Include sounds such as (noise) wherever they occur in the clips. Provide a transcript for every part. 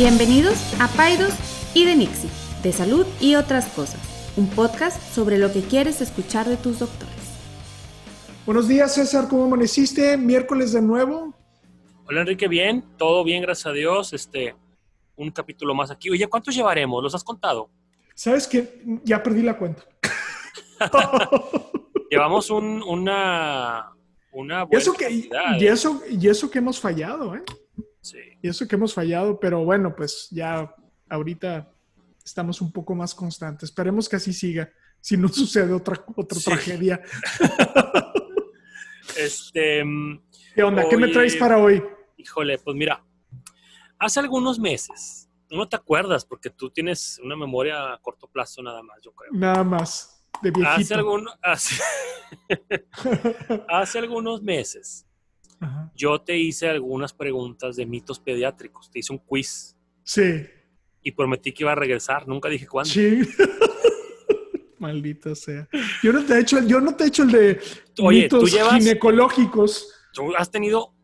Bienvenidos a Paidos y de Nixie, de salud y otras cosas, un podcast sobre lo que quieres escuchar de tus doctores. Buenos días, César, ¿cómo amaneciste? Miércoles de nuevo. Hola Enrique, bien, todo bien, gracias a Dios. Este, un capítulo más aquí. Oye, ¿cuántos llevaremos? ¿Los has contado? Sabes que ya perdí la cuenta. (laughs) Llevamos un, una, una Y buena eso, que, cantidad, y, ¿eh? eso, y eso que hemos fallado, ¿eh? Sí. Y eso que hemos fallado, pero bueno, pues ya ahorita estamos un poco más constantes. Esperemos que así siga, si no (laughs) sucede otra, otra Sí. tragedia. (laughs) Este, mm, ¿Qué onda? ¿Qué me traes para hoy? híjole, pues mira, hace algunos meses, no te acuerdas porque tú tienes una memoria a corto plazo nada más, yo creo. Nada más, de Hace, algún, (laughs) hace, hace algunos meses Ajá. yo te hice algunas preguntas de mitos pediátricos, te hice un quiz Sí, y prometí que iba a regresar, nunca dije cuándo. sí. (laughs) Maldito sea. Yo no te he hecho, yo no te he hecho el de Oye, tú mitos llevas- ginecológicos. Tú has tenido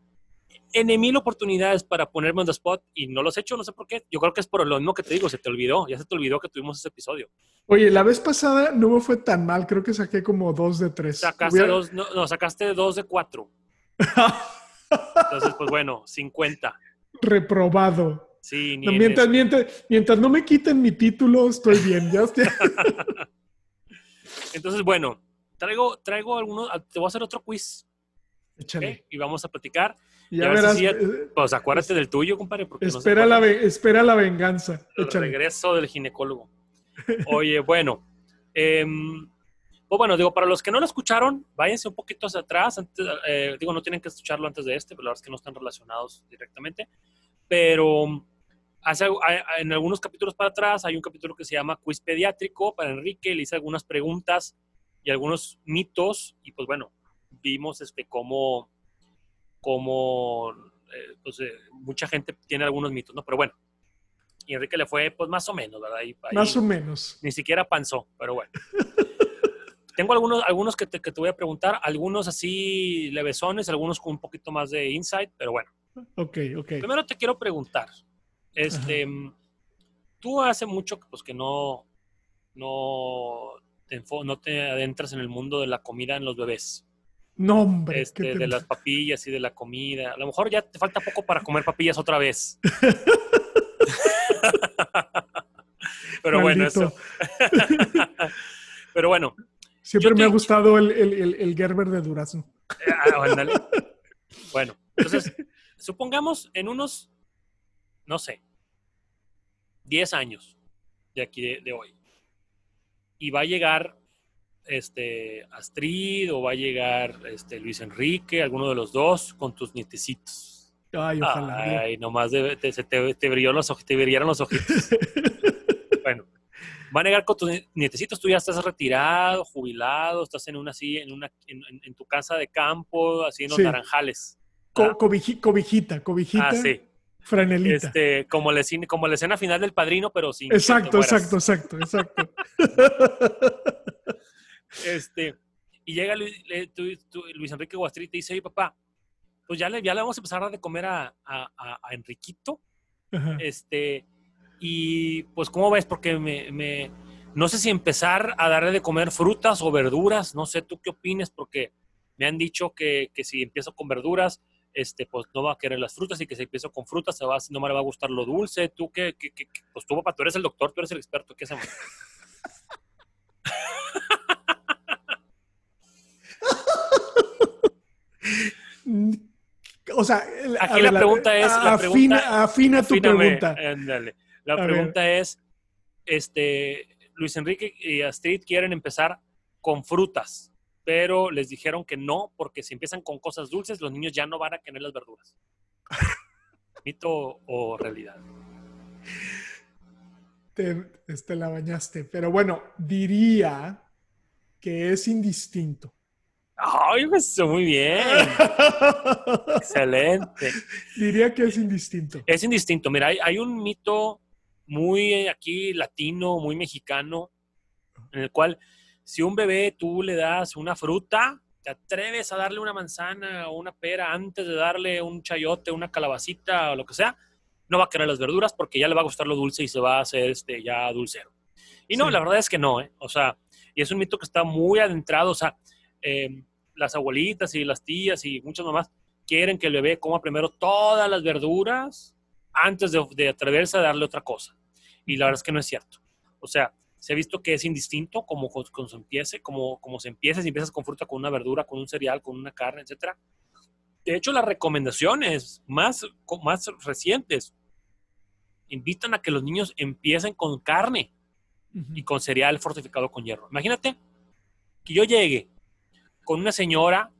N mil oportunidades para ponerme on the spot y no los he hecho, no sé por qué. Yo creo que es por lo mismo que te digo, se te olvidó, ya se te olvidó que tuvimos ese episodio. Oye, la vez pasada no me fue tan mal, creo que saqué como dos de tres. Sacaste Hubiera- dos, no, no, sacaste dos de cuatro. Entonces, pues bueno, 50. Reprobado. Sí, ni No, en mientras, eso. mientras, mientras no me quiten mi título, estoy bien. Ya (laughs) Entonces, bueno, traigo, traigo algunos, te voy a hacer otro quiz. Échale. Y vamos a platicar. Y Ya a ver verás. si ya- eh, Pues acuérdate del tuyo, compadre, porque no se espera, la, ve- espera la venganza. El Échale. regreso del ginecólogo. Oye, bueno. em, pues bueno, digo, para los que no lo escucharon, váyanse un poquito hacia atrás. Antes, eh, digo, no tienen que escucharlo antes de este, pero la verdad es que no están relacionados directamente. Pero hace, en algunos capítulos para atrás hay un capítulo que se llama Quiz Pediátrico para Enrique. Le hice algunas preguntas y algunos mitos. Y pues bueno, vimos este, cómo, cómo eh, pues, eh, mucha gente tiene algunos mitos, ¿no? Pero bueno. Y Enrique le fue, pues más o menos, ¿verdad? Ahí- ahí- Más o menos. ni siquiera panzó, pero bueno. (laughs) Tengo algunos, algunos que, te, que te voy a preguntar, algunos así levesones, algunos con un poquito más de insight, pero bueno. Ok, ok. Primero te quiero preguntar, este, tú hace mucho que, pues, que no, no, te no te adentras en el mundo de la comida en los bebés, No, hombre. este, ¿qué te- de las (laughs) papillas y de la comida. A lo mejor ya te falta poco para comer papillas otra vez. (laughs) (laughs) pero bueno, eso. pero bueno, Siempre me ha gustado el, el, el, el Gerber de durazno. Ah. (laughs) Bueno, entonces, supongamos en unos, no sé, 10 años de aquí de, de hoy. Y va a llegar este Astrid o va a llegar este Luis Enrique, alguno de los dos, con tus nietecitos. Ay, ojalá. Ay, nomás de- te, se te, te brilló los ojos, te brillaron los ojitos. (laughs) Van a llegar con tus nietecitos, tú ya estás retirado, jubilado, estás en una así, en una, en, tu casa de campo, así en los Sí. naranjales. Co- ¿verdad? cobiji- cobijita, cobijita, Ah, sí. franelita. Este, como, la, escena- como la escena final del padrino, pero sin. exacto, exacto, exacto, exacto. (laughs) Este, y llega Luis, Enrique Guastri y te dice, oye, papá, pues ya le, ya le vamos a empezar a dar de comer a, a- a- a Enriquito. Ajá. Este, y pues, ¿cómo ves? Porque me, me- no sé si empezar a darle de comer frutas o verduras, no sé tú qué opines, porque me han dicho que, que si empiezo con verduras, este, pues no va a querer las frutas y que si empiezo con frutas se va, no me va a gustar lo dulce. Tú que, pues tú, papá, tú eres el doctor, tú eres el experto, ¿qué hacemos? (laughs) O sea, Aquí la ver, pregunta es- la afina, pregunta- afina tu Afíname, pregunta. ándale. La A ver. pregunta es, este, Luis Enrique y Astrid quieren empezar con frutas, pero les dijeron que no, porque si empiezan con cosas dulces, los niños ya no van a querer las verduras. (laughs) ¿Mito o realidad? Te, este, la bañaste. Pero bueno, diría que es indistinto. ¡Ay, pues muy bien! (laughs) Excelente. diría que es indistinto. Es indistinto. Mira, hay, hay un mito muy eh, aquí latino, muy mexicano, en el cual si un bebé tú le das una fruta, te atreves a darle una manzana o una pera antes de darle un chayote, una calabacita o lo que sea, no va a querer las verduras porque ya le va a gustar lo dulce y se va a hacer este, ya dulcero. Y no, Sí. la verdad es que no, ¿eh? O sea, y es un mito que está muy adentrado, o sea, eh, las abuelitas y las tías y muchas mamás quieren que el bebé coma primero todas las verduras antes de, de atreverse a darle otra cosa. Y la verdad es que no es cierto. O sea, se ha visto que es indistinto como, co- como se empiece, como, como se empieza, si empiezas con fruta, con una verdura, con un cereal, con una carne, etcétera. De hecho, las recomendaciones más, más recientes invitan a que los niños empiecen con carne Ujú. y con cereal fortificado con hierro. Imagínate que yo llegue con una señora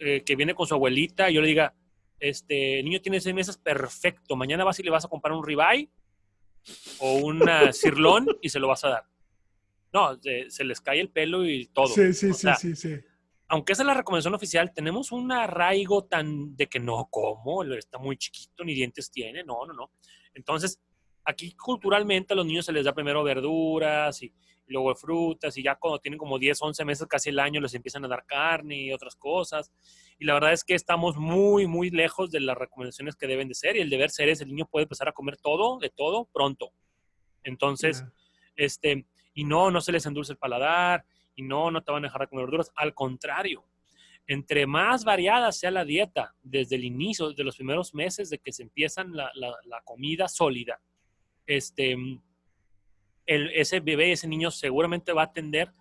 eh, que viene con su abuelita y yo le diga, este, el niño tiene seis meses, perfecto, mañana vas y le vas a comprar un ribeye o un cirlón (laughs) y se lo vas a dar. No, se, se les cae el pelo y todo. Sí, sí, O sí, sea, sí, sí. aunque esa es la recomendación oficial, tenemos un arraigo tan de que no, ¿cómo? Está muy chiquito, ni dientes tiene, no, no, no. Entonces, aquí culturalmente a los niños se les da primero verduras y, y luego frutas y ya cuando tienen como 10, 11 meses, casi el año, les empiezan a dar carne y otras cosas. Y la verdad es que estamos muy, muy lejos de las recomendaciones que deben de ser y el deber ser es el niño puede empezar a comer todo, de todo, pronto. Entonces, este, y no, no se les endulce el paladar, y no, no te van a dejar de comer verduras. Al contrario, entre más variada sea la dieta desde el inicio, desde los primeros meses de que se empiezan la, la- la comida sólida, este, el- ese bebé, ese niño seguramente va a tender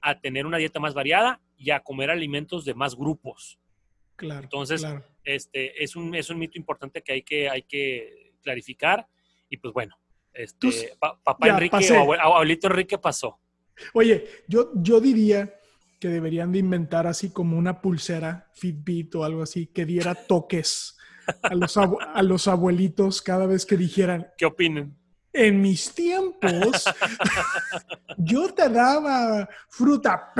a tener una dieta más variada y a comer alimentos de más grupos. Claro. Entonces, claro. Este, es, un, es un mito importante que hay que, hay que clarificar. Y pues bueno, este, pa- papá ya, Enrique pasé. o abue- abuelito Enrique pasó. Oye, yo, yo diría que deberían de inventar así como una pulsera Fitbit o algo así que diera toques a los, a los abuelitos cada vez que dijeran, (laughs) ¿Qué opinan? En mis tiempos (laughs) yo te daba fruta.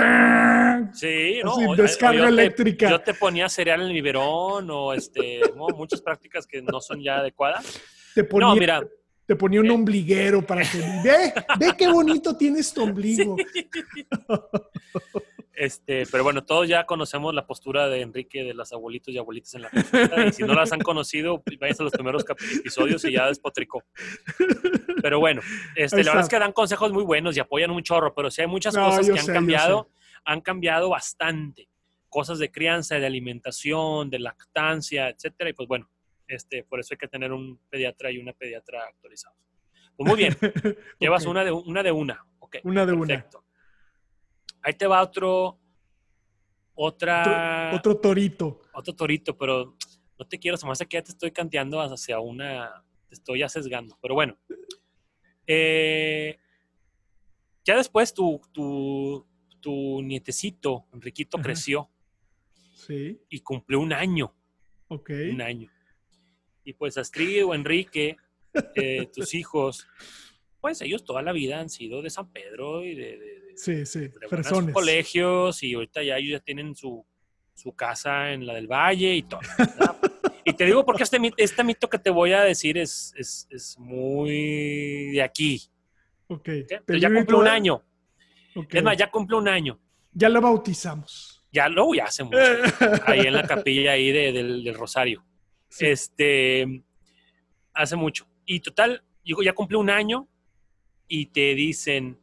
Sí, ¿no? Así, descarga yo eléctrica. yo te ponía cereal en el biberón o este, ¿no? muchas prácticas que no son ya adecuadas. Te ponía, No, mira, te ponía un eh. ombliguero para que ve, ve qué bonito tienes tu ombligo. (laughs) este, pero bueno, todos ya conocemos la postura de Enrique de las abuelitos y abuelitas en la consulta, y si no las han conocido, pues, vayan a los primeros episodios y ya despotricó. Pero bueno, este, la verdad es que dan consejos muy buenos y apoyan un chorro, pero sí hay muchas No, cosas que han sé, cambiado, han cambiado bastante. Cosas de crianza, de alimentación, de lactancia, etcétera, y pues bueno, este, por eso hay que tener un pediatra y una pediatra actualizados. Pues muy bien, (laughs) llevas Ok, una de una de una. ok. una de una. Ahí te va otro, otra, Otro, otro torito. otro torito, pero no te quiero, se me hace que ya te estoy canteando hacia una, te estoy ya sesgando, pero bueno. Eh, ya después tu, tu, tu nietecito, Enriquito, Ajá. creció Sí, y cumplió un año, ok. un año. Y pues Astrid o Enrique, eh, tus hijos, pues ellos toda la vida han sido de San Pedro y de, Sí, sí, personas. colegios y ahorita ya ellos ya tienen su, su casa en la del Valle y todo. y te digo porque este, este mito que te voy a decir es, es, es muy de aquí. Ok. ¿ok? Entonces Peligro ya cumple un todo- año. ok. Es más, ya cumple un año. Ya lo bautizamos. Ya lo ya hace mucho. (laughs) Ahí en la capilla ahí de- del, del Rosario. Sí. Este, hace mucho. Y total, digo, ya cumple un año y te dicen,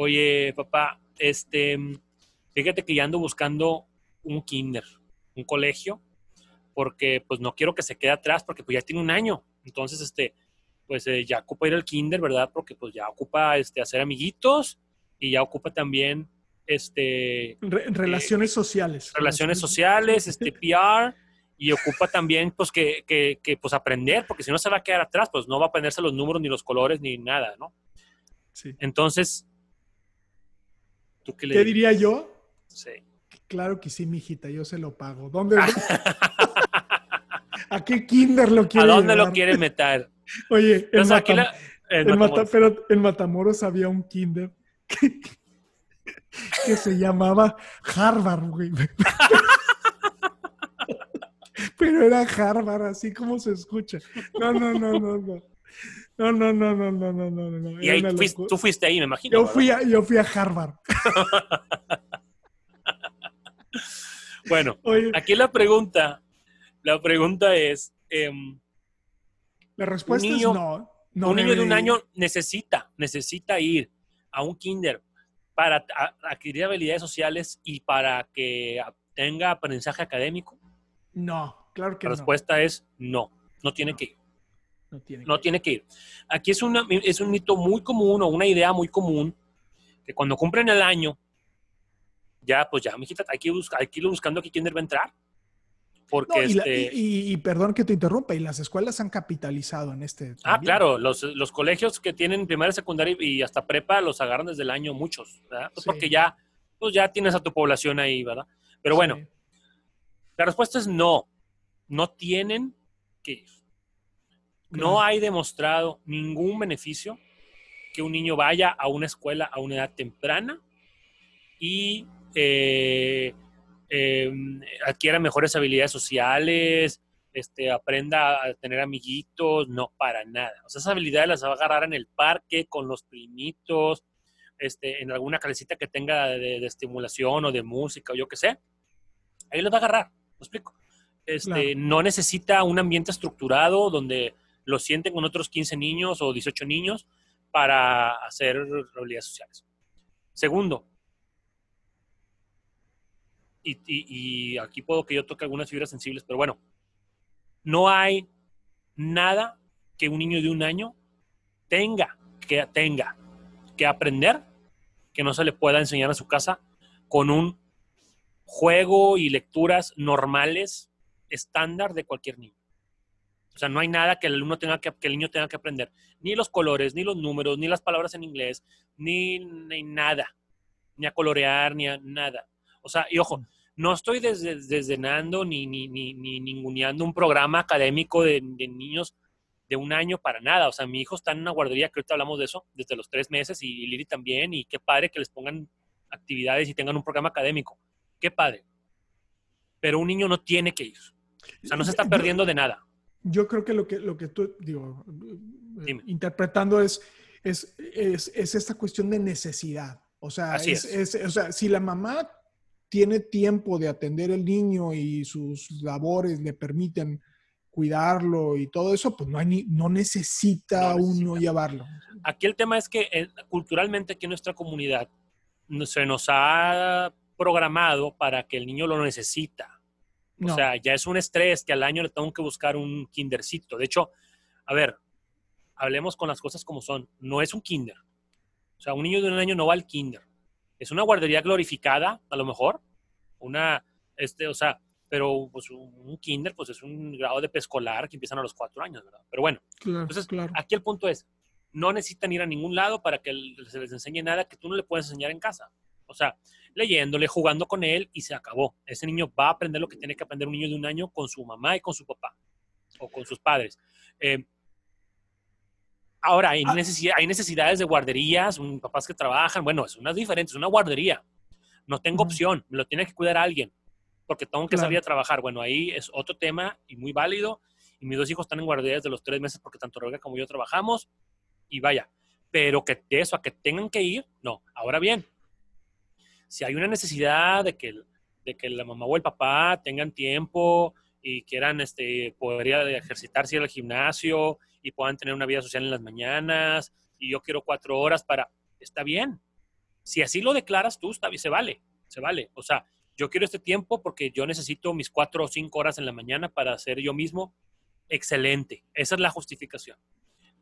oye, papá, este, fíjate que ya ando buscando un kinder, un colegio, porque pues no quiero que se quede atrás, porque pues ya tiene un año. Entonces, este, pues eh, ya ocupa ir al kinder, ¿verdad? Porque pues ya ocupa este, hacer amiguitos y ya ocupa también este, Re- relaciones sociales. relaciones sociales, este (laughs) PR, y ocupa también pues que, que, que, pues aprender, porque si no se va a quedar atrás, pues no va a aprenderse los números ni los colores ni nada, ¿no? Sí. Entonces, ¿tú qué le ¿Qué dirías? diría yo? Sí. Claro que sí, mijita, yo se lo pago. ¿Dónde? (laughs) (laughs) ¿A qué kinder lo quiere ¿A dónde lo quiere meter? (laughs) Oye, en, Entonces, aquí Matam- la- en en Mata- Matamoros. pero en Matamoros había un kinder que, que se llamaba Harvard, güey. Pero era Harvard, así como se escucha. No, no, no, no, no. No, no, no, no, no, no, no, no. Y ahí fuiste- tú fuiste ahí, me imagino. Yo ¿verdad? fui, a, yo fui a Harvard. (laughs) Bueno, Oye, aquí la pregunta, la pregunta es, em, La respuesta niño- es no. no un niño de un año necesita, necesita ir a un kinder para adquirir habilidades sociales y para que tenga aprendizaje académico. No, claro que La no. respuesta es no, no tiene que ir. No tiene no que- tiene que ir. Aquí es, una, es un mito muy común o una idea muy común que cuando cumplen el año, ya, pues ya, mijita, hay que, ir busca- hay que ir buscando aquí quién va a entrar. Porque No, y, este. y- y- y perdón que te interrumpa, y las escuelas han capitalizado en este. ah, también. claro, los, los colegios que tienen primaria, secundaria y hasta prepa los agarran desde el año muchos, ¿verdad? Pues Sí. Porque ya, pues ya tienes a tu población ahí, ¿verdad? Pero bueno, Sí. la respuesta es no. No tienen que ir. No hay demostrado ningún beneficio que un niño vaya a una escuela a una edad temprana y eh, eh, adquiera mejores habilidades sociales, este, aprenda a tener amiguitos, no, para nada. O sea, esas habilidades las va a agarrar en el parque, con los primitos, este, en alguna calecita que tenga de, de estimulación o de música o yo qué sé. Ahí los va a agarrar, ¿me explico? Este, Claro. No necesita un ambiente estructurado donde lo sienten con otros 15 niños o 18 niños para hacer habilidades sociales. Segundo, y, aquí puedo que yo toque algunas fibras sensibles, pero bueno, no hay nada que un niño de un año tenga que, tenga que aprender que no se le pueda enseñar a su casa con un juego y lecturas normales, estándar de cualquier niño. O sea, no hay nada que el alumno tenga que, que el niño tenga que aprender. Ni los colores, ni los números, ni las palabras en inglés, ni, ni nada. Ni a colorear, ni a nada. O sea, y ojo, no estoy desde, desdenando ni, ni, ni, ni ninguneando un programa académico de, de niños de un año para nada. O sea, mi hijo está en una guardería, que ahorita hablamos de eso, desde los tres meses, y Lili también, y qué padre que les pongan actividades y tengan un programa académico. Qué padre. Pero un niño no tiene que ir. O sea, no se está perdiendo de nada. Yo creo que lo que, lo que tú, digo, eh, Dime. interpretando es, es, es, es esta cuestión de necesidad. O sea, Así es, es. es- o sea, si la mamá tiene tiempo de atender al niño y sus labores le permiten cuidarlo y todo eso, pues no, hay ni, no necesita No uno necesita. llevarlo. Aquí el tema es que eh, culturalmente aquí en nuestra comunidad no- se nos ha programado para que el niño lo necesita. No. O sea, ya es un estrés que al año le tengo que buscar un kindercito. De hecho, a ver, hablemos con las cosas como son. No es un kinder. O sea, un niño de un año no va al kinder. Es una guardería glorificada, a lo mejor. Una, este, o sea, pero pues, un kinder, pues es un grado de preescolar que empiezan a los cuatro años, ¿verdad? Pero bueno, claro, entonces, claro. aquí el punto es, no necesitan ir a ningún lado para que se les enseñe nada que tú no le puedes enseñar en casa. O sea, leyéndole, jugando con él y se acabó. Ese niño va a aprender lo que tiene que aprender un niño de un año con su mamá y con su papá o con sus padres. Eh, ahora, hay, Ah. necesidad- hay necesidades de guarderías, un- papás que trabajan, bueno, es una diferente, es una guardería. No tengo opción, me lo tiene que cuidar alguien porque tengo que Claro. salir a trabajar. Bueno, ahí es otro tema y muy válido. Y mis dos hijos están en guarderías de los tres meses porque tanto Rebeca como yo trabajamos. Y vaya, pero que de eso a que tengan que ir, no. Ahora bien, si hay una necesidad de que, de que la mamá o el papá tengan tiempo y quieran este, poder ejercitarse ir al gimnasio y puedan tener una vida social en las mañanas y yo quiero cuatro horas para, está bien. Si así lo declaras tú, está se vale, se vale. O sea, yo quiero este tiempo porque yo necesito mis cuatro o cinco horas en la mañana para ser yo mismo. Excelente. Esa es la justificación.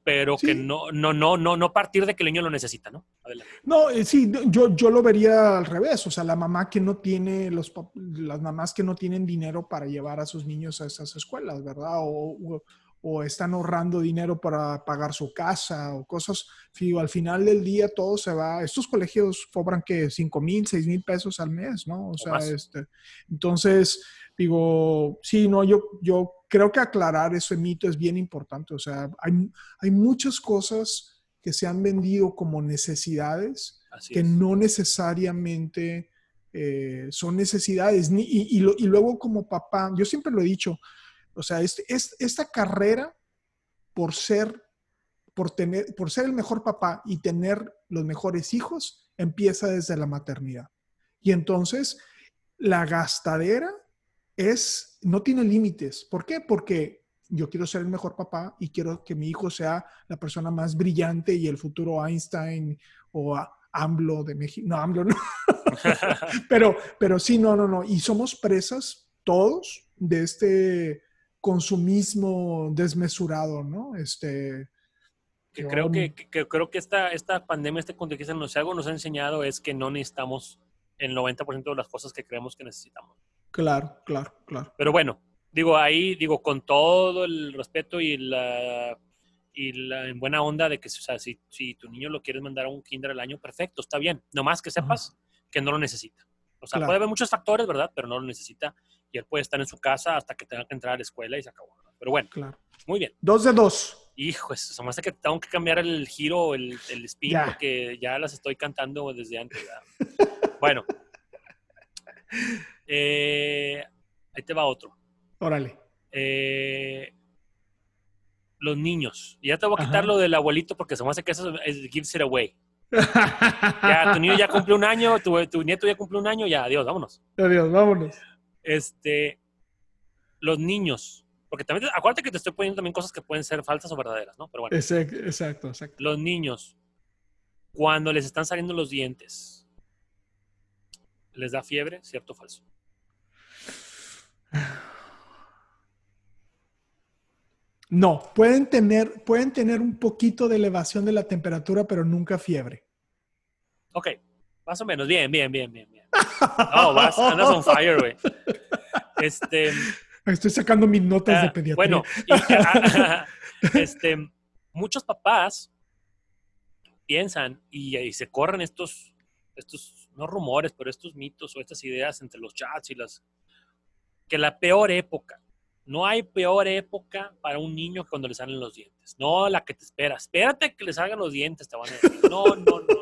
Pero que no, no, no, no, no partir de que el niño lo necesita, ¿no? Adelante. No, eh, sí, yo, yo lo vería al revés. O sea, la mamá que no tiene, los, las mamás que no tienen dinero para llevar a sus niños a esas escuelas, ¿verdad? O, o- o están ahorrando dinero para pagar su casa o cosas. Digo, al final del día todo se va. Estos colegios cobran que 5 mil, 6 mil pesos al mes, ¿no? O sea, más. este, entonces, digo, sí, no, yo, yo creo que aclarar ese mito es bien importante. O sea, hay, hay muchas cosas que se han vendido como necesidades Así que es. no necesariamente eh, son necesidades. Ni- y, y lo- y luego como papá, yo siempre lo he dicho, o sea, este- es- esta carrera por ser, por, tener, por ser el mejor papá y tener los mejores hijos, empieza desde la maternidad. Y entonces la gastadera es, no tiene límites. ¿Por qué? Porque yo quiero ser el mejor papá y quiero que mi hijo sea la persona más brillante y el futuro Einstein o AMLO de México. No, AMLO no. (laughs) pero, pero sí, no, no, no. Y somos presas todos de este consumismo desmesurado, ¿no? Este, que creo que, creo que esta, esta pandemia, este contexto nos, algo nos ha enseñado es que no necesitamos el 90% de las cosas que creemos que necesitamos. Claro, claro, claro. Pero bueno, digo, ahí, digo, con todo el respeto y la, y la en buena onda de que, o sea, si, si tu niño lo quieres mandar a un kinder al año, perfecto, está bien. Nomás que sepas que no lo necesita. O sea, puede haber muchos factores, ¿verdad? Pero no lo necesita. Y él puede estar en su casa hasta que tenga que entrar a la escuela y se acabó. Pero bueno, claro. muy bien. Dos de dos. Hijo, eso más que tengo que cambiar el giro, el, el spin, porque ya las estoy cantando desde antes. bueno. (laughs) Eh, ahí te va otro. Órale. Eh, los niños. Ya te voy a quitar lo del abuelito porque se me hace que eso es gives it away. ya, tu niño ya cumple un año, tu, tu, nieto ya cumple un año, ya, adiós, vámonos. Adiós, vámonos. Este, los niños. Porque también, acuérdate que te estoy poniendo también cosas que pueden ser falsas o verdaderas, ¿no? Pero bueno. Exacto, exacto. Los niños, cuando les están saliendo los dientes, ¿les da fiebre? ¿Cierto o falso? No, pueden tener, pueden tener un poquito de elevación de la temperatura, pero nunca fiebre. Ok, más o menos. Bien, bien, bien, bien, bien. Oh, vas, andas on fire, güey. Este. Estoy sacando mis notas de ah, pediatría. Bueno, (laughs) este, muchos papás piensan y, y, se corren estos, estos, no rumores, pero estos mitos o estas ideas entre los chats y las, que la peor época no hay peor época para un niño que cuando le salen los dientes. No la que te espera. Espérate que le salgan los dientes, te van a decir. No, no, no.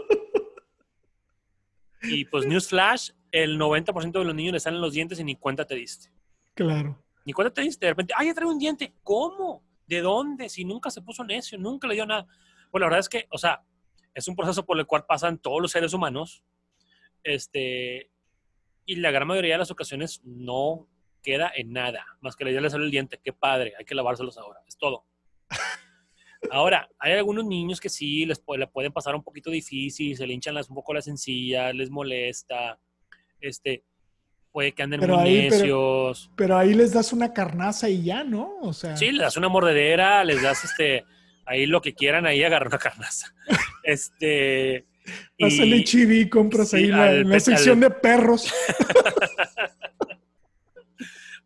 Y pues Newsflash, el 90% de los niños le salen los dientes y ni cuenta te diste. Claro. Ni cuenta te diste. De repente, ay, ya trae un diente. ¿Cómo? ¿De dónde? Si nunca se puso necio, nunca le dio nada. Pues la verdad es que, o sea, es un proceso por el cual pasan todos los seres humanos. Este, y la gran mayoría de las ocasiones no queda en nada, más que le le sale el diente. Qué padre, hay que lavárselos ahora, es todo. (laughs) Ahora, hay algunos niños que sí les le pueden pasar un poquito difícil, se le hinchan las, un poco las encías, les molesta, este, puede que anden muy necios. Pero, ahí les das una carnaza y ya, ¿no? O sea. Sí, les das una mordedera, les das este, ahí lo que quieran, ahí agarrar una carnaza. (laughs) Este. Pásale chibi, compras ahí la, la sección de perros. (laughs)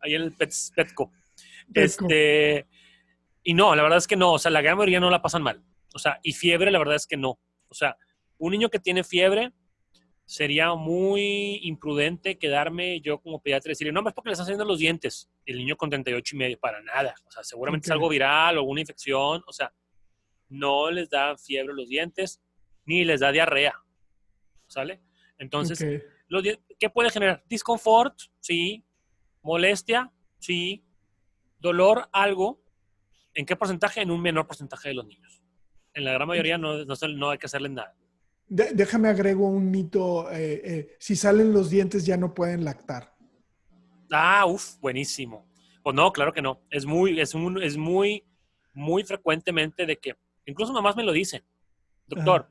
ahí en el Petco. Este, y no, la verdad es que no, o sea, la gran mayoría no la pasan mal. O sea, y fiebre, la verdad es que no. O sea, un niño que tiene fiebre sería muy imprudente quedarme yo como pediatra y decirle, no, es porque le están saliendo los dientes. El niño con 38 y medio, para nada. O sea, seguramente es algo viral o alguna infección. O sea, no les da fiebre los dientes, ni les da diarrea. ¿Sale? Entonces, ¿qué puede generar? Disconfort, sí, molestia, sí, dolor, algo. ¿En qué porcentaje? En un menor porcentaje de los niños. En la gran mayoría no, no, hay que hacerle nada. déjame agrego un mito. Eh, eh, si salen los dientes ya no pueden lactar. Ah, uff, buenísimo. Pues no, claro que no. Es muy, es, un, es muy, muy frecuentemente de que, incluso mamás me lo dicen, doctor,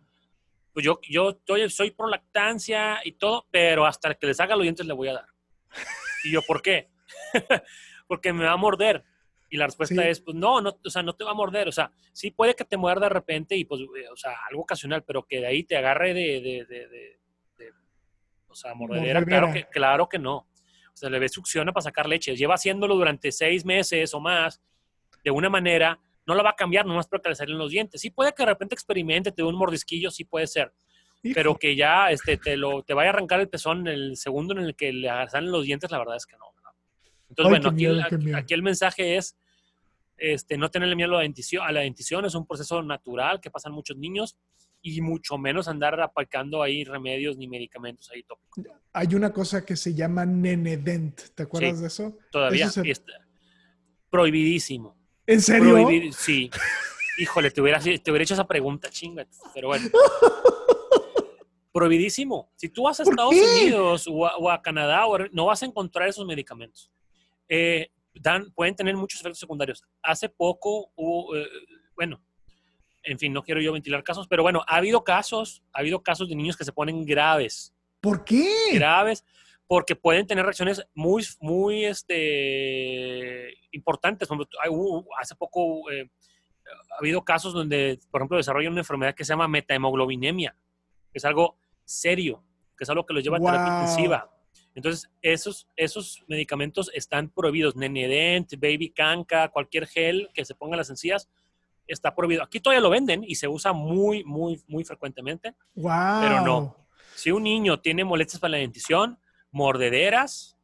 pues yo, yo estoy, soy pro lactancia y todo, pero hasta que les haga los dientes le voy a dar. (laughs) Y yo, ¿por qué? (laughs) Porque me va a morder. Y la respuesta es, pues no, no, o sea, no te va a morder. O sea, sí puede que te muerda de repente y pues, o sea, algo ocasional, pero que de ahí te agarre de, de, de, o sea, mordedera, claro que, claro que no. O sea, le ve succiona para sacar leche. Lleva haciéndolo durante seis meses o más, de una manera, no la va a cambiar nomás porque le salen los dientes. Sí puede que de repente experimente, te dé un mordisquillo, sí puede ser pero que ya este, te, lo, te vaya a arrancar el pezón en el segundo en el que le salen los dientes, la verdad es que no. Entonces, bueno, aquí, el mensaje es este, no tenerle miedo a la, dentición, a la dentición, es un proceso natural que pasan muchos niños y mucho menos andar aplicando ahí remedios ni medicamentos ahí tópicos. Hay una cosa que se llama Nenedent, ¿te acuerdas de eso? Todavía está prohibidísimo. ¿En serio? sí. Híjole, te hubiera, te hubiera hecho esa pregunta, chinga. Pero bueno. (laughs) prohibidísimo. Si tú vas a Estados Unidos o a, Canadá, no vas a encontrar esos medicamentos. Eh, dan, pueden tener muchos efectos secundarios. Hace poco hubo, eh, bueno, en fin, no quiero yo ventilar casos, pero bueno, ha habido casos, ha habido casos de niños que se ponen graves. ¿Por qué? Graves, porque pueden tener reacciones muy, muy este, importantes. Hace poco eh, ha habido casos donde, por ejemplo, desarrollan una enfermedad que se llama metahemoglobinemia, es algo serio, que es algo que los lleva a terapia intensiva. Entonces, esos, esos medicamentos están prohibidos. Nenedent, Baby Canca, cualquier gel que se ponga en las encías, está prohibido. Aquí todavía lo venden y se usa muy, muy, muy frecuentemente. Wow. Pero no. Si un niño tiene molestias para la dentición, mordederas,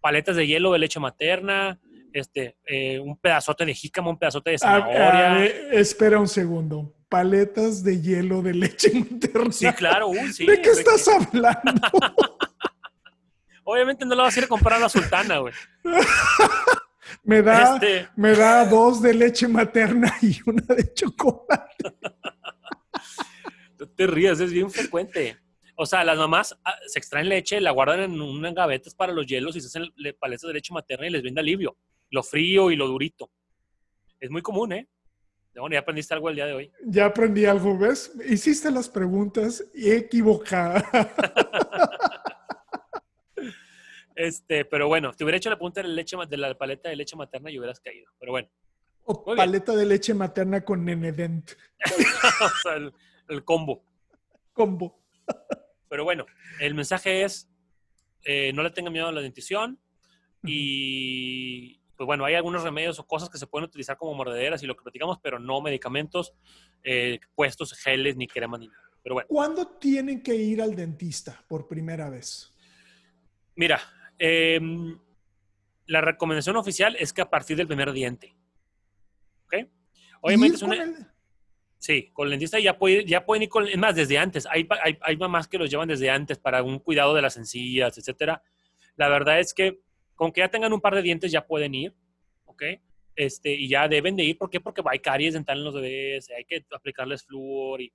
paletas de hielo de leche materna, este, eh, un pedazote de jícama, un pedazote de zanahoria. espera un segundo. Paletas de hielo de leche materna. Sí, claro. sí, ¿De qué estás hablando? (laughs) Obviamente no lo vas a ir a comprar a la sultana, güey. (laughs) me, da, este me da dos de leche materna y una de chocolate. (laughs) No te rías, es bien frecuente. O sea, las mamás ah, se extraen leche, la guardan en unas gavetas para los hielos y se hacen paletas de leche materna y les vende alivio. Lo frío y lo durito. Es muy común, ¿eh? Bueno, ya aprendiste algo el día de hoy. Ya aprendí algo, ¿ves? Hiciste las preguntas equivocadas. Este, pero bueno, te hubiera hecho la punta de la, leche, de la paleta de leche materna y hubieras caído. Pero bueno. O paleta de leche materna con Nenedent. (laughs) o sea, el, combo. Combo. pero bueno, el mensaje es, eh, no le tengan miedo a la dentición y pues bueno, hay algunos remedios o cosas que se pueden utilizar como mordederas y lo que platicamos, pero no medicamentos eh, puestos, geles ni crema ni nada. Pero bueno. ¿Cuándo tienen que ir al dentista por primera vez? Mira, Em, la recomendación oficial es que a partir del primer diente. ¿Ok? Obviamente es una... Sí, con el dentista ya, puede, ya pueden ir con... Es más, desde antes. Hay, hay, mamás que los llevan desde antes para un cuidado de las encías, etcétera. La verdad es que con que ya tengan un par de dientes ya pueden ir. ¿Ok? Este, y ya deben de ir. ¿Por qué? Porque hay caries dental en los bebés, hay que aplicarles flúor. Y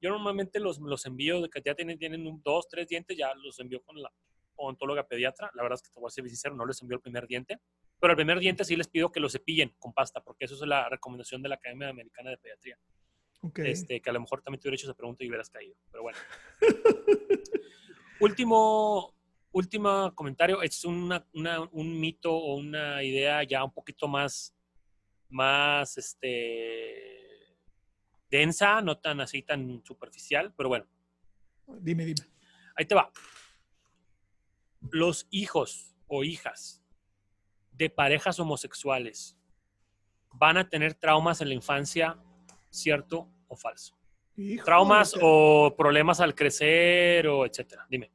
yo normalmente los, los envío de que ya tienen, tienen un, dos, tres dientes, ya los envío con la, odontóloga pediatra. La verdad es que te voy a ser sincero, no les envió el primer diente. Pero el primer diente sí les pido que lo cepillen con pasta, porque eso es la recomendación de la Academia Americana de Pediatría. Este, que a lo mejor también te hubiera hecho esa pregunta y hubieras caído. Pero bueno. (laughs) último, último comentario. Es una, un mito o una idea ya un poquito más, más este, densa, no tan así, tan superficial, pero bueno. Dime, dime. Ahí te va los hijos o hijas de parejas homosexuales van a tener traumas en la infancia, cierto o falso. traumas o problemas al crecer o etcétera. Dime.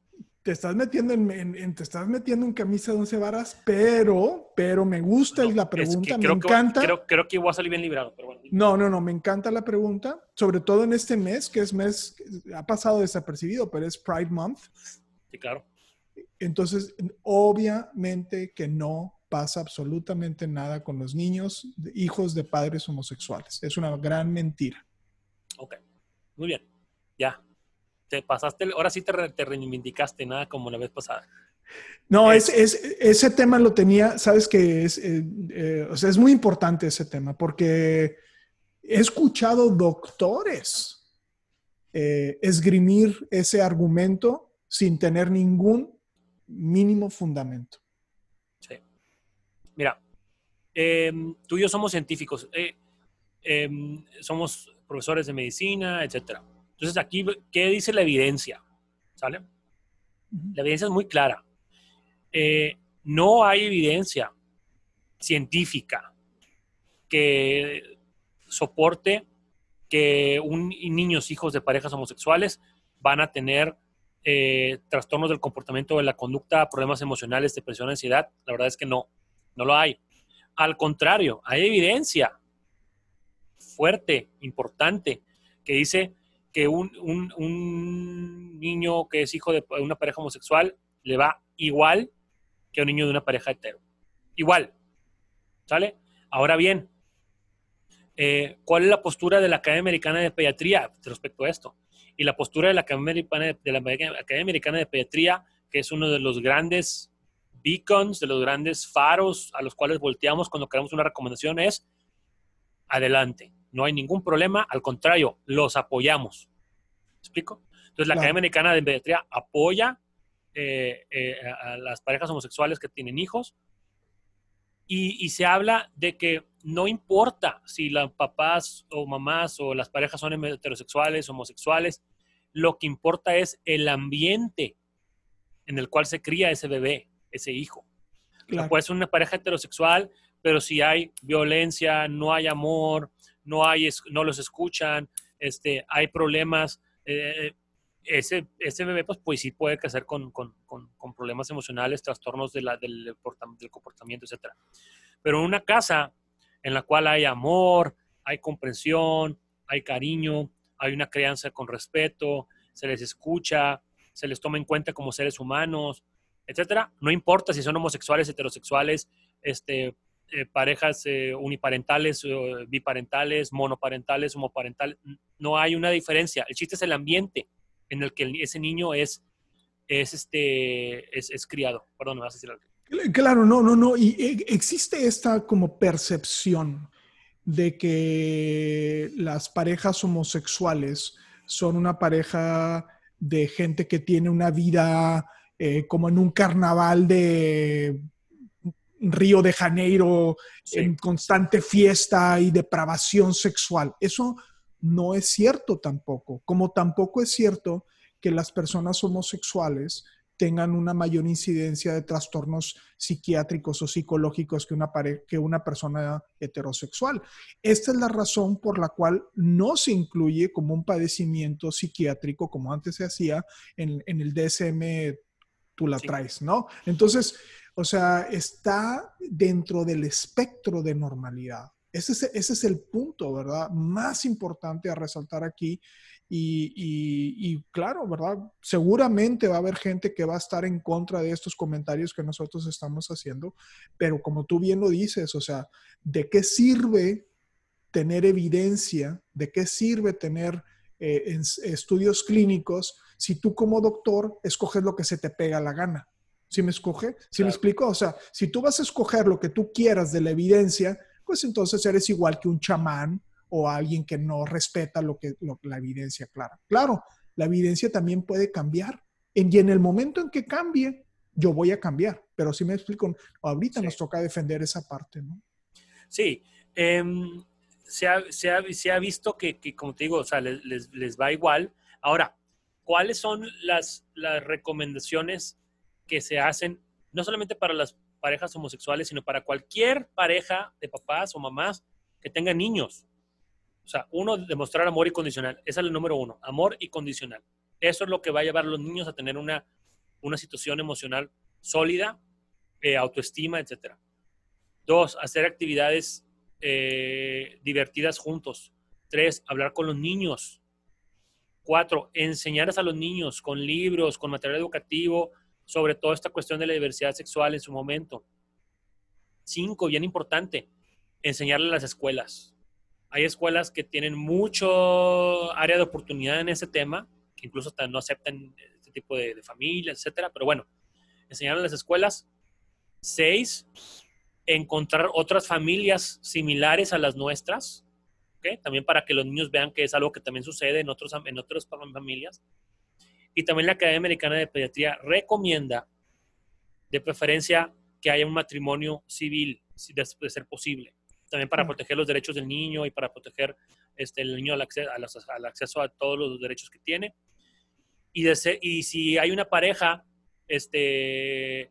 Te estás metiendo en, te estás metiendo en camisa de once varas, pero, pero me gusta la pregunta, me encanta. creo, creo, que voy a salir bien librado, pero bueno. No, no, no, me encanta la pregunta, sobre todo en este mes, que es mes, ha pasado desapercibido, pero es Pride Month. Sí, claro. Entonces, obviamente que no pasa absolutamente nada con los niños, hijos de padres homosexuales. Es una gran mentira. Ok, muy bien. Ya. Te pasaste, ahora sí te, reivindicaste, nada como la vez pasada. No, es, ese tema lo tenía, sabes que es, eh, eh, o sea, es muy importante ese tema porque he escuchado doctores eh, esgrimir ese argumento sin tener ningún mínimo fundamento. Sí. Mira, em, tú y yo somos científicos, em, somos profesores de medicina, etc. Entonces aquí, ¿qué dice la evidencia? ¿Sale? La evidencia es muy clara. Eh, no hay evidencia científica que soporte que un, niños hijos de parejas homosexuales van a tener eh, trastornos del comportamiento de la conducta, problemas emocionales, depresión, ansiedad. La verdad es que no, no lo hay. Al contrario, hay evidencia fuerte, importante, que dice que un, niño que es hijo de una pareja homosexual le va igual que un niño de una pareja hetero. Igual. ¿Sale? Ahora bien, eh, ¿cuál es la postura de la Academia Americana de Pediatría respecto a esto? y la postura de la Academia Americana de, la Academia Americana de Pediatría, que es uno de los grandes beacons, de los grandes faros a los cuales volteamos cuando queremos una recomendación es adelante. No hay ningún problema, al contrario, los apoyamos. ¿Me explico? Entonces, la Academia Americana de Pediatría apoya eh, eh, a las parejas homosexuales que tienen hijos y, y, se habla de que no importa si los papás o mamás o las parejas son heterosexuales, homosexuales, lo que importa es el ambiente en el cual se cría ese bebé, ese hijo. puede ser una pareja heterosexual, pero si hay violencia, no hay amor, no, hay, no los escuchan, este, hay problemas, eh, ese, ese bebé pues, pues sí puede crecer con, con, con, problemas emocionales, trastornos de la, del, comportamiento, etc. Pero en una casa en la cual hay amor, hay comprensión, hay cariño, hay una crianza con respeto, se les escucha, se les toma en cuenta como seres humanos, etcétera. No importa si son homosexuales, heterosexuales, este, eh, parejas eh, uniparentales, biparentales, monoparentales, homoparentales, no hay una diferencia. El chiste es el ambiente en el que ese niño es, es, este, es, criado. Perdón, me vas a decir algo. Claro, no, no, no. Y eh, existe esta como percepción de que las parejas homosexuales son una pareja de gente que tiene una vida eh, como en un carnaval de Río de Janeiro, en constante fiesta y depravación sexual. Eso no es cierto tampoco, como tampoco es cierto que las personas homosexuales tengan una mayor incidencia de trastornos psiquiátricos o psicológicos que una, que una persona heterosexual. Esta es la razón por la cual no se incluye como un padecimiento psiquiátrico, como antes se hacía en, el DSM, tú la traes, ¿no? Entonces, o sea, está dentro del espectro de normalidad. Ese es, el punto, ¿verdad? Más importante a resaltar aquí y, claro, ¿verdad? Seguramente va a haber gente que va a estar en contra de estos comentarios que nosotros estamos haciendo, pero como tú bien lo dices, o sea, ¿de qué sirve tener evidencia? ¿De qué sirve tener eh, estudios clínicos si tú como doctor escoges lo que se te pega la gana? ¿Sí me escoge? ¿Sí me explico? O sea, si tú vas a escoger lo que tú quieras de la evidencia, pues entonces eres igual que un chamán o alguien que no respeta lo que la evidencia clara. Claro, la evidencia también puede cambiar. y en el momento en que cambie, yo voy a cambiar. Pero si me explico, ahorita nos toca defender esa parte, ¿no? Sí. Em, se, ha, se, ha, se, ha, visto que, que, como te digo, o sea, les, les, va igual. Ahora, ¿cuáles son las, las recomendaciones que se hacen, no solamente para las parejas homosexuales, sino para cualquier pareja de papás o mamás que tengan niños? O sea, uno, demostrar amor incondicional. Ese es el número uno, amor incondicional. Eso es lo que va a llevar a los niños a tener una, una situación emocional sólida, eh, autoestima, etc. Dos, hacer actividades eh, divertidas juntos. Tres, hablar con los niños. Cuatro, enseñarles a los niños con libros, con material educativo, sobre toda esta cuestión de la diversidad sexual en su momento. Cinco, bien importante, enseñarle a las escuelas. Hay escuelas que tienen mucho área de oportunidad en ese tema, que incluso no aceptan este tipo de, de familias, etcétera. Pero bueno, enseñar a las escuelas. Seis, encontrar otras familias similares a las nuestras, también para que los niños vean que es algo que también sucede en, otros, en otras familias. Y también la Academia Americana de Pediatría recomienda, de preferencia, que haya un matrimonio civil, de ser posible también para proteger los derechos del niño y para proteger este, el niño al, acceso, al, acceso a todos los derechos que tiene. Y, de y si hay una pareja este,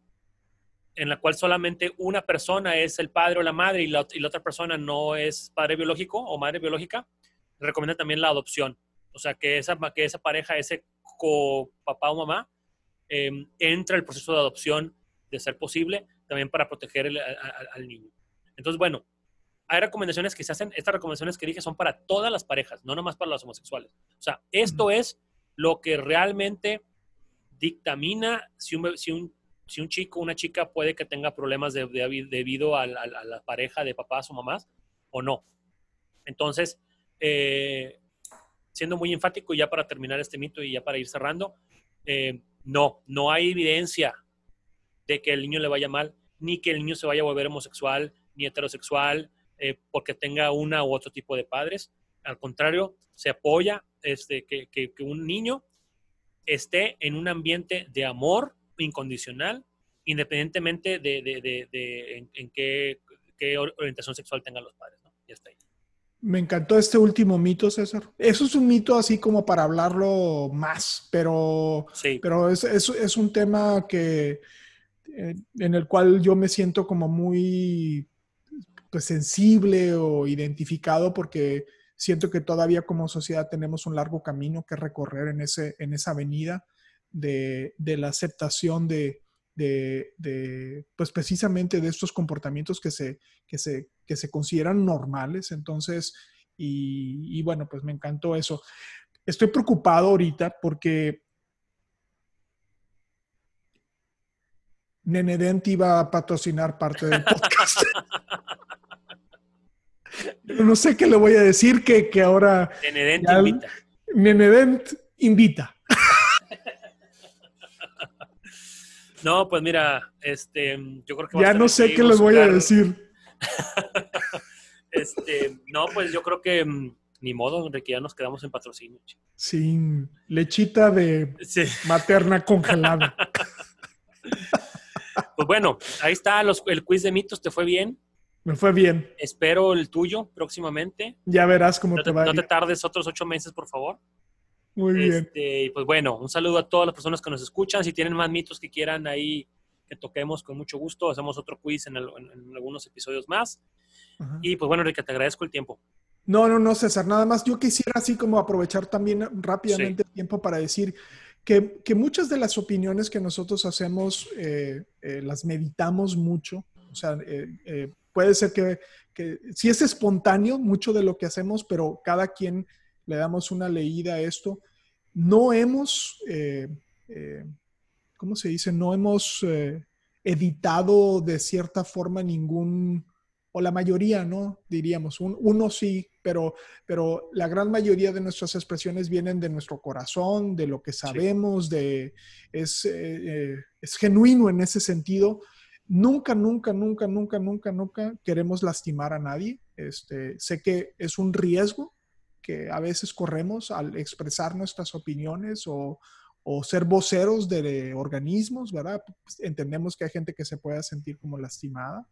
en la cual solamente una persona es el padre o la madre y la, y la otra persona no es padre biológico o madre biológica, recomienda también la adopción. O sea, que esa, que esa pareja, ese co papá o mamá, eh, entra el proceso de adopción de ser posible, también para proteger al niño. Entonces, bueno, hay recomendaciones que se hacen, estas recomendaciones que dije son para todas las parejas, no nomás para los homosexuales. O sea, esto es lo que realmente dictamina si un, si un, si un chico o una chica puede que tenga problemas debido a, la pareja de papás o mamás o no. Entonces, eh, siendo muy enfático ya para terminar este mito y ya para ir cerrando, eh, no, no hay evidencia de que el niño le vaya mal, ni que el niño se vaya a volver homosexual, ni heterosexual, eh, porque tenga una u otro tipo de padres. Al contrario, se apoya este, que, que, un niño esté en un ambiente de amor incondicional, independientemente de, de, de, en, qué, qué, orientación sexual tengan los padres. ¿no? Ya ahí. Me encantó este último mito, César. Eso es un mito así como para hablarlo más, pero, pero es, es, es, un tema que, eh, en el cual yo me siento como muy pues, sensible o identificado porque siento que todavía como sociedad tenemos un largo camino que recorrer en, ese, en esa avenida de, de la aceptación de, de, de, pues precisamente de estos comportamientos que se, que se, que se consideran normales. Entonces, y, y, bueno, pues me encantó eso. Estoy preocupado ahorita porque Nenedent iba a patrocinar parte del podcast. no sé qué le voy a decir que, que ahora... Nenedent invita. Nenedent invita. (laughs) No, pues mira, este, yo creo que... Ya no sé qué les voy a decir. (laughs) este, no, pues yo creo que mm, ni modo, Enrique, ya nos quedamos en patrocinio. Sin lechita de materna congelada. (laughs) pues bueno, ahí está el quiz de mitos, ¿te fue bien? Me fue bien. Espero el tuyo próximamente. Ya verás cómo te, va. No te tardes otros ocho meses, por favor. Muy bien. Este, y pues bueno, un saludo a todas las personas que nos escuchan. Si tienen más mitos que quieran ahí que toquemos, con mucho gusto, hacemos otro quiz en, algunos episodios más. Y pues bueno, Enrique, te agradezco el tiempo. No, no, no, César, nada más. Yo quisiera así como aprovechar también rápidamente el tiempo para decir que, que, muchas de las opiniones que nosotros hacemos eh, eh, las meditamos mucho. O sea, eh, puede ser que, que si es espontáneo mucho de lo que hacemos, pero cada quien le damos una leída a esto. No hemos, ¿cómo se dice? No hemos eh, editado de cierta forma ningún, o la mayoría, ¿no? Diríamos, uno sí, pero, pero la gran mayoría de nuestras expresiones vienen de nuestro corazón, de lo que sabemos, de, es, es genuino en ese sentido. Nunca, nunca, nunca, nunca, nunca, nunca queremos lastimar a nadie. Este, sé que es un riesgo, que a veces corremos al expresar nuestras opiniones o, ser voceros de organismos, ¿verdad? Pues, entendemos que hay gente que se pueda sentir como lastimada,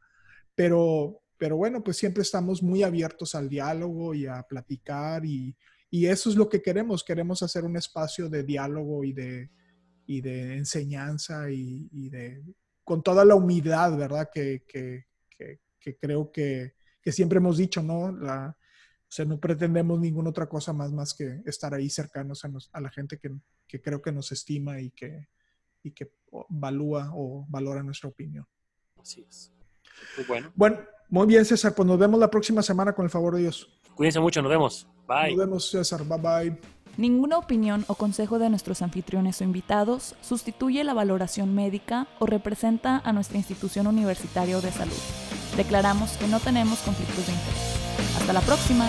pero, pero bueno, pues siempre estamos muy abiertos al diálogo y a platicar y, eso es lo que queremos. Queremos hacer un espacio de diálogo y de, de enseñanza y, de, con toda la humildad, ¿verdad? Que, creo que, que, siempre hemos dicho, ¿no? La, o sea, no pretendemos ninguna otra cosa más, más que estar ahí cercanos a, la gente que, que, creo que nos estima y que, y que valúa o valora nuestra opinión. Así es. Muy bueno. Bueno, muy bien, César. Pues nos vemos la próxima semana con el favor de Dios. Cuídense mucho, nos vemos. Bye. Nos vemos, César. Bye bye. Ninguna opinión o consejo de nuestros anfitriones o invitados sustituye la valoración médica o representa a nuestra institución universitaria de salud. Declaramos que no tenemos conflictos de interés. Hasta la próxima.